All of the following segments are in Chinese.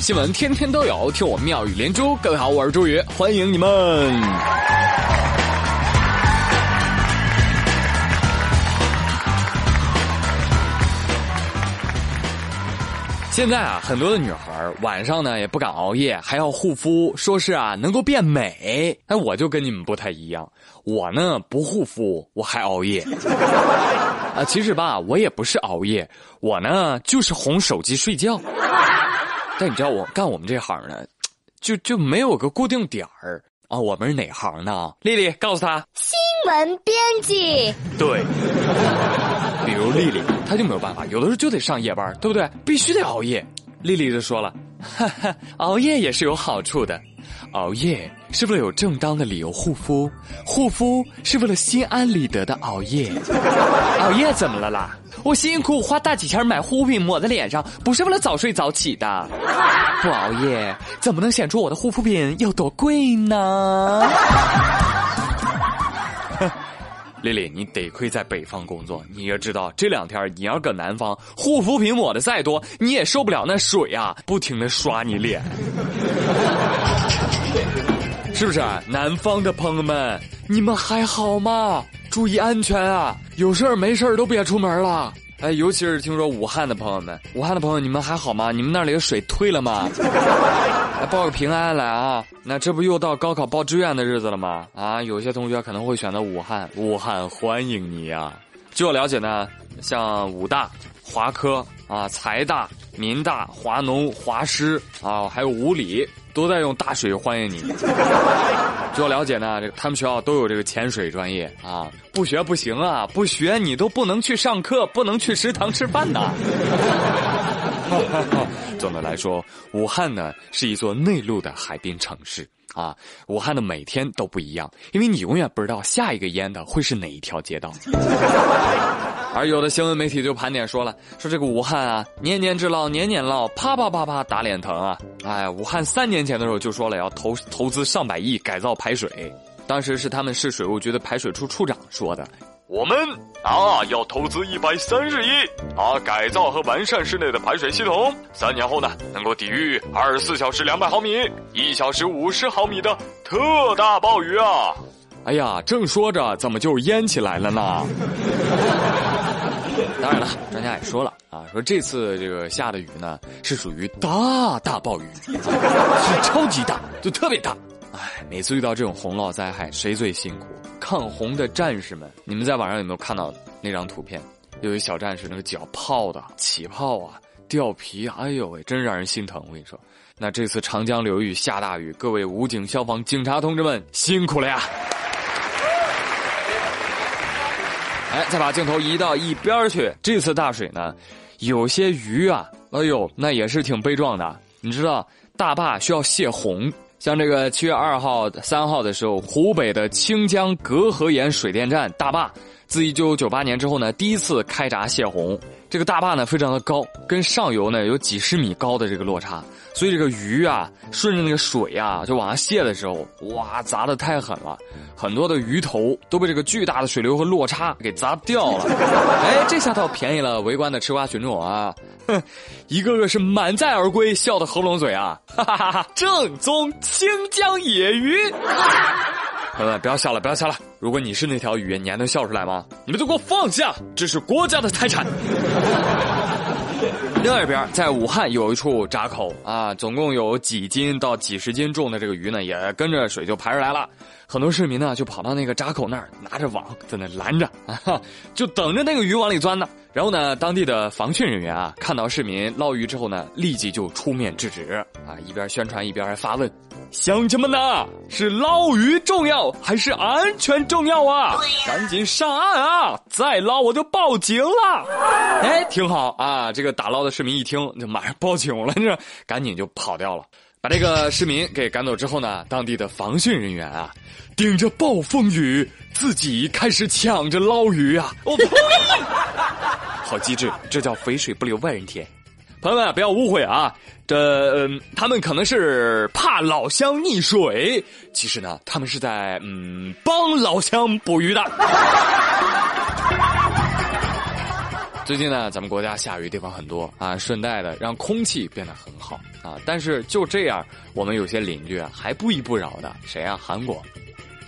新闻天天都有，听我妙语连珠。各位好，我是朱宇，欢迎你们。现在啊，很多的女孩晚上呢也不敢熬夜，还要护肤，说是啊能够变美。哎，我就跟你们不太一样，我呢不护肤，我还熬夜。啊，其实吧，我也不是熬夜，我呢就是哄手机睡觉。但你知道我干我们这行呢，就就没有个固定点儿啊。我们是哪行呢？丽丽，告诉他，新闻编辑。对。比如丽丽，她就没有办法，有的时候就得上夜班，对不对？必须得熬夜。丽丽就说了，哈哈，熬夜也是有好处的，熬夜是为了有正当的理由护肤，护肤是为了心安理得的熬夜。熬夜怎么了啦？我辛辛苦苦花大几千买护肤品抹在脸上，不是为了早睡早起的。不熬夜怎么能显出我的护肤品有多贵呢？丽丽，你得亏在北方工作，你要知道这两天你要搁南方，护肤品抹的再多，你也受不了那水啊，不停的刷你脸，是不是？南方的朋友们，你们还好吗？注意安全啊！有事儿没事儿都别出门了。哎，尤其是听说武汉的朋友们，武汉的朋友，你们还好吗？你们那里的水退了吗？来 报个平安来啊！那这不又到高考报志愿的日子了吗？啊，有些同学可能会选择武汉，武汉欢迎你呀！据我了解呢，像武大、华科啊、财大、民大、华农、华师啊，还有武理。都在用大水欢迎你。据我了解呢，这个他们学校都有这个潜水专业啊，不学不行啊，不学你都不能去上课，不能去食堂吃饭的。总的来说，武汉呢是一座内陆的海滨城市啊。武汉的每天都不一样，因为你永远不知道下一个淹的会是哪一条街道。而有的新闻媒体就盘点说了，说这个武汉啊，年年治涝，年年涝，啪啪啪啪打脸疼啊！哎，武汉三年前的时候就说了要投投资上百亿改造排水，当时是他们市水务局的排水处处长说的，我们啊要投资一百三十亿啊改造和完善市内的排水系统，三年后呢能够抵御二十四小时两百毫米、一小时五十毫米的特大暴雨啊！哎呀，正说着怎么就淹起来了呢？当然了，专家也说了啊，说这次这个下的雨呢，是属于大大暴雨，是超级大，就特别大。哎，每次遇到这种洪涝灾害，谁最辛苦？抗洪的战士们，你们在网上有没有看到那张图片？有一小战士那个脚泡的起泡啊，掉皮，哎呦喂，真让人心疼。我跟你说，那这次长江流域下大雨，各位武警、消防、警察同志们辛苦了呀！哎，再把镜头移到一边去。这次大水呢，有些鱼啊，哎呦，那也是挺悲壮的。你知道，大坝需要泄洪，像这个七月二号、三号的时候，湖北的清江隔河岩水电站大坝，自一九九八年之后呢，第一次开闸泄洪。这个大坝呢，非常的高，跟上游呢有几十米高的这个落差。所以这个鱼啊，顺着那个水啊，就往下泄的时候，哇，砸的太狠了，很多的鱼头都被这个巨大的水流和落差给砸掉了。哎，这下倒便宜了围观的吃瓜群众啊，哼，一个个是满载而归，笑得合不拢嘴啊，哈哈哈哈！正宗清江野鱼。朋友们，不要笑了，不要笑了。如果你是那条鱼，你还能笑出来吗？你们都给我放下，这是国家的财产。另外一边，在武汉有一处闸口啊，总共有几斤到几十斤重的这个鱼呢，也跟着水就排出来了。很多市民呢，就跑到那个闸口那儿，拿着网在那拦着 啊，就等着那个鱼往里钻呢。然后呢，当地的防汛人员啊，看到市民捞鱼之后呢，立即就出面制止啊，一边宣传一边还发问：“乡亲们呐，是捞鱼重要还是安全重要啊？赶紧上岸啊！再捞我就报警了。”哎，挺好啊，这个打捞的市民一听就马上报警了，这赶紧就跑掉了。把这个市民给赶走之后呢，当地的防汛人员啊，顶着暴风雨，自己开始抢着捞鱼啊！我呸！好机智，这叫肥水不流外人田。朋友们不要误会啊，这嗯，他们可能是怕老乡溺水，其实呢，他们是在嗯帮老乡捕鱼的。最近呢，咱们国家下雨地方很多啊，顺带的让空气变得很好啊。但是就这样，我们有些邻居啊还不依不饶的。谁啊？韩国。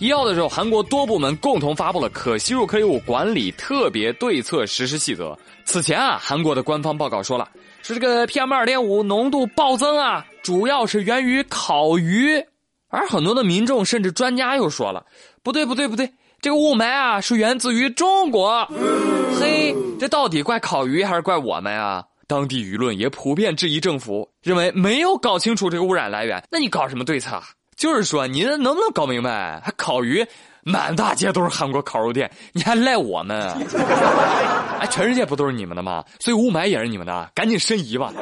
一号的时候，韩国多部门共同发布了可吸入颗粒物管理特别对策实施细则。此前啊，韩国的官方报告说了，说这个 PM 二点五浓度暴增啊，主要是源于烤鱼。而很多的民众甚至专家又说了，不对不对不对，这个雾霾啊是源自于中国。嘿，这到底怪烤鱼还是怪我们啊？当地舆论也普遍质疑政府，认为没有搞清楚这个污染来源。那你搞什么对策？啊就是说，你这能不能搞明白？还烤鱼，满大街都是韩国烤肉店，你还赖我们？哎，全世界不都是你们的吗？所以雾霾也是你们的，赶紧申遗吧！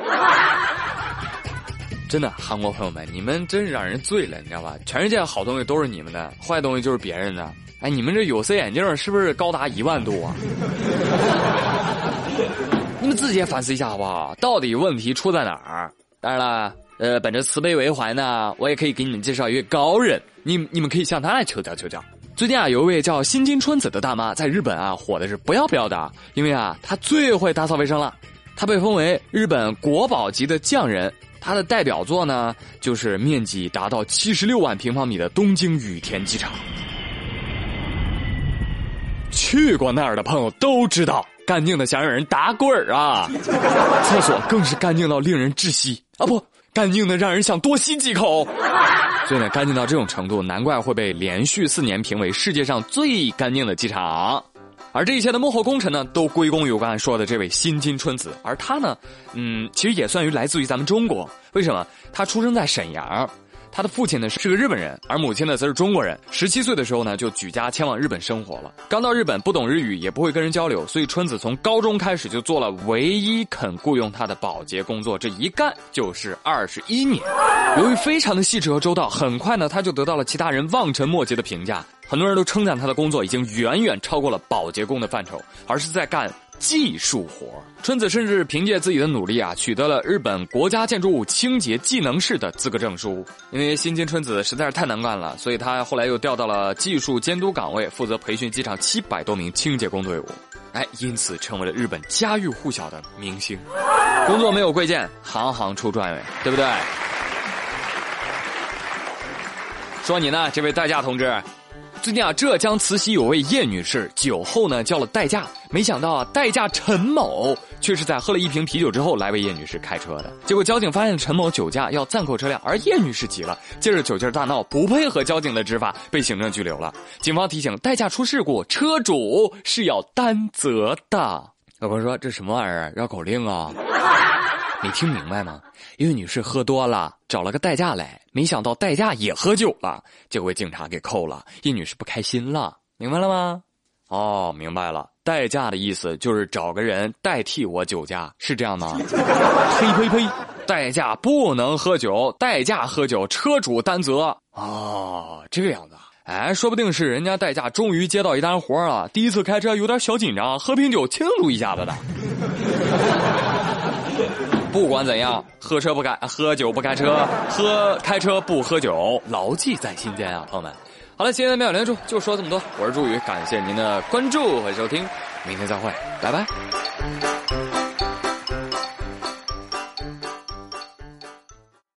真的，韩国朋友们，你们真是让人醉了，你知道吧？全世界好东西都是你们的，坏东西就是别人的。哎，你们这有色眼镜是不是高达一万度啊？你们自己也反思一下好不好？到底问题出在哪儿？当然了。呃，本着慈悲为怀呢，我也可以给你们介绍一位高人，你你们可以向他来求教求教。最近啊，有一位叫新津春子的大妈在日本啊火的是不要不要的，因为啊她最会打扫卫生了，她被封为日本国宝级的匠人。她的代表作呢，就是面积达到七十六万平方米的东京羽田机场。去过那儿的朋友都知道，干净的想让人打滚儿啊，厕所更是干净到令人窒息啊不。干净的让人想多吸几口，所以呢，干净到这种程度，难怪会被连续四年评为世界上最干净的机场。而这一切的幕后功臣呢，都归功于我刚才说的这位新津春子。而他呢，嗯，其实也算于来自于咱们中国。为什么？他出生在沈阳。他的父亲呢是个日本人，而母亲呢则是中国人。十七岁的时候呢就举家迁往日本生活了。刚到日本不懂日语，也不会跟人交流，所以春子从高中开始就做了唯一肯雇佣他的保洁工作，这一干就是二十一年。由于非常的细致和周到，很快呢他就得到了其他人望尘莫及的评价。很多人都称赞他的工作已经远远超过了保洁工的范畴，而是在干。技术活，春子甚至凭借自己的努力啊，取得了日本国家建筑物清洁技能士的资格证书。因为新津春子实在是太难干了，所以他后来又调到了技术监督岗位，负责培训机场七百多名清洁工队伍。哎，因此成为了日本家喻户晓的明星。工作没有贵贱，行行出状元，对不对？说你呢，这位代驾同志。最近啊，浙江慈溪有位叶女士酒后呢叫了代驾，没想到啊代驾陈某却是在喝了一瓶啤酒之后来为叶女士开车的。结果交警发现陈某酒驾要暂扣车辆，而叶女士急了，借着酒劲大闹，不配合交警的执法，被行政拘留了。警方提醒，代驾出事故，车主是要担责的。老婆说这什么玩意儿？绕口令啊？没听明白吗？叶女士喝多了，找了个代驾来，没想到代驾也喝酒了，结果被警察给扣了。叶女士不开心了，明白了吗？哦，明白了。代驾的意思就是找个人代替我酒驾，是这样吗？呸呸呸！代驾不能喝酒，代驾喝酒，车主担责。哦，这个样子啊。哎，说不定是人家代驾终于接到一单活了，第一次开车有点小紧张，喝瓶酒庆祝一下子的。不管怎样，喝车不开，喝酒不开车，喝开车不喝酒，牢记在心间啊，朋友们。好了，今天的妙连珠就说这么多，我是朱宇，感谢您的关注和收听，明天再会，拜拜。